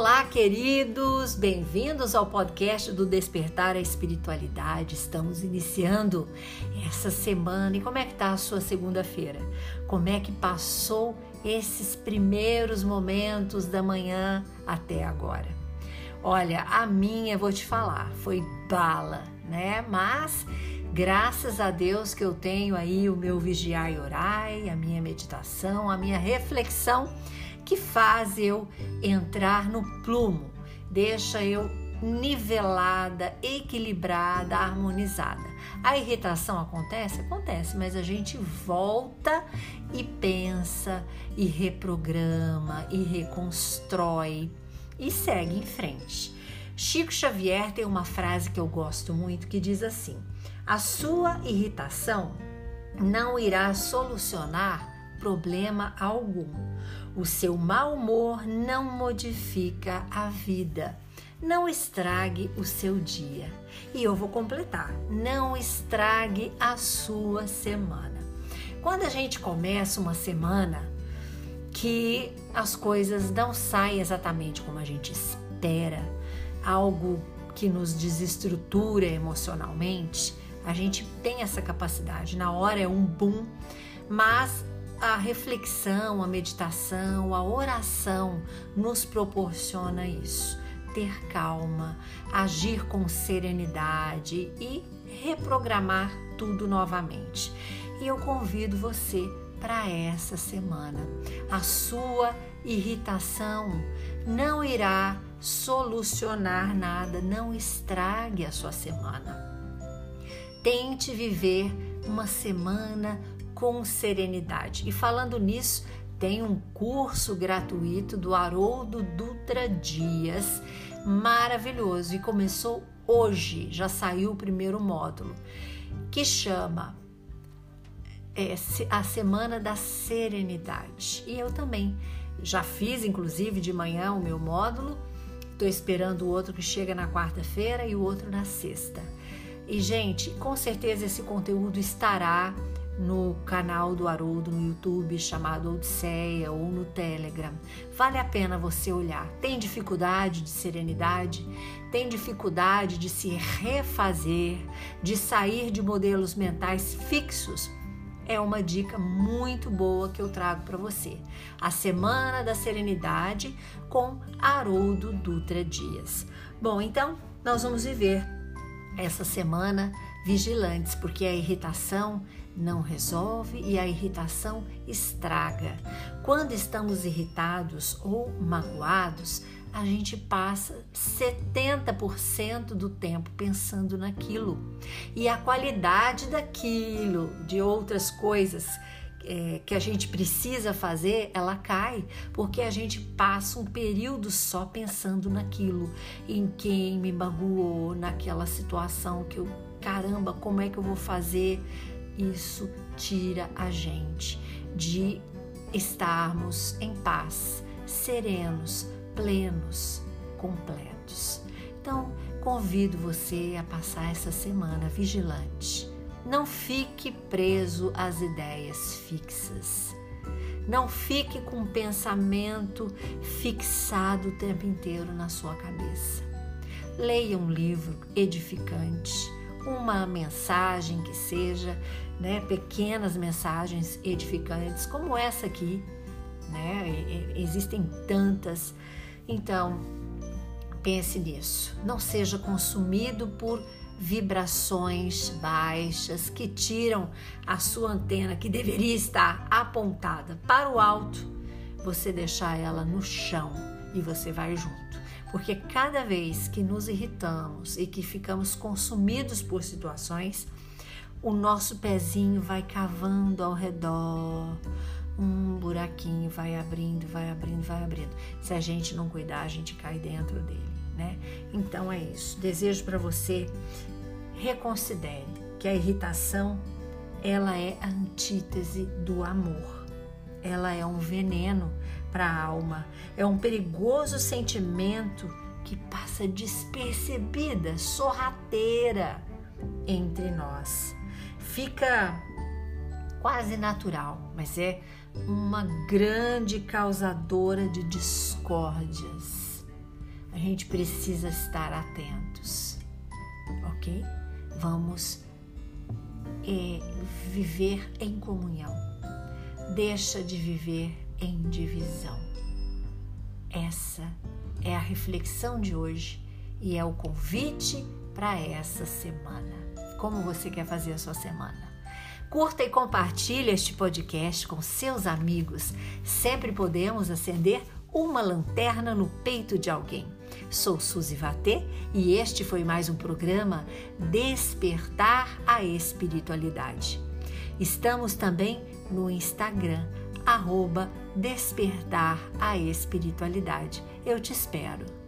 Olá, queridos, bem-vindos ao podcast do Despertar a Espiritualidade. Estamos iniciando essa semana e como é que tá a sua segunda-feira? Como é que passou esses primeiros momentos da manhã até agora? Olha, a minha, vou te falar, foi bala, né? Mas graças a Deus que eu tenho aí o meu vigiar e orar, a minha meditação, a minha reflexão que faz eu entrar no plumo, deixa eu nivelada, equilibrada, harmonizada. A irritação acontece? Acontece, mas a gente volta e pensa, e reprograma, e reconstrói e segue em frente. Chico Xavier tem uma frase que eu gosto muito que diz assim: A sua irritação não irá solucionar problema algum. O seu mau humor não modifica a vida. Não estrague o seu dia. E eu vou completar: não estrague a sua semana. Quando a gente começa uma semana que as coisas não saem exatamente como a gente espera, algo que nos desestrutura emocionalmente, a gente tem essa capacidade. Na hora é um boom, mas a reflexão, a meditação, a oração nos proporciona isso. Ter calma, agir com serenidade e reprogramar tudo novamente. E eu convido você para essa semana. A sua irritação não irá solucionar nada, não estrague a sua semana. Tente viver uma semana com serenidade. E falando nisso, tem um curso gratuito do Haroldo Dutra Dias, maravilhoso, e começou hoje, já saiu o primeiro módulo, que chama é, A Semana da Serenidade. E eu também já fiz, inclusive, de manhã o meu módulo, estou esperando o outro que chega na quarta-feira e o outro na sexta. E, gente, com certeza esse conteúdo estará no canal do Haroldo no YouTube chamado Odisseia ou no Telegram. Vale a pena você olhar. Tem dificuldade de serenidade? Tem dificuldade de se refazer, de sair de modelos mentais fixos? É uma dica muito boa que eu trago para você. A Semana da Serenidade com Haroldo Dutra Dias. Bom, então nós vamos viver essa semana vigilantes, porque a irritação não resolve e a irritação estraga. Quando estamos irritados ou magoados, a gente passa 70% do tempo pensando naquilo. E a qualidade daquilo, de outras coisas é, que a gente precisa fazer, ela cai, porque a gente passa um período só pensando naquilo, em quem me magoou, naquela situação que eu, caramba, como é que eu vou fazer? isso tira a gente de estarmos em paz, serenos, plenos, completos. Então, convido você a passar essa semana vigilante. Não fique preso às ideias fixas. Não fique com um pensamento fixado o tempo inteiro na sua cabeça. Leia um livro edificante uma mensagem que seja, né, pequenas mensagens edificantes, como essa aqui, né? Existem tantas. Então, pense nisso. Não seja consumido por vibrações baixas que tiram a sua antena que deveria estar apontada para o alto, você deixar ela no chão e você vai junto. Porque cada vez que nos irritamos e que ficamos consumidos por situações, o nosso pezinho vai cavando ao redor, um buraquinho vai abrindo, vai abrindo, vai abrindo. Se a gente não cuidar, a gente cai dentro dele, né? Então é isso. Desejo para você reconsidere que a irritação ela é a antítese do amor ela é um veneno para a alma, é um perigoso sentimento que passa despercebida, sorrateira entre nós. Fica quase natural, mas é uma grande causadora de discórdias. a gente precisa estar atentos, ok? Vamos é, viver em comunhão. Deixa de viver em divisão. Essa é a reflexão de hoje e é o convite para essa semana. Como você quer fazer a sua semana? Curta e compartilhe este podcast com seus amigos. Sempre podemos acender uma lanterna no peito de alguém. Sou Suzy Vatê e este foi mais um programa Despertar a Espiritualidade. Estamos também no Instagram, arroba Despertar a Espiritualidade. Eu te espero.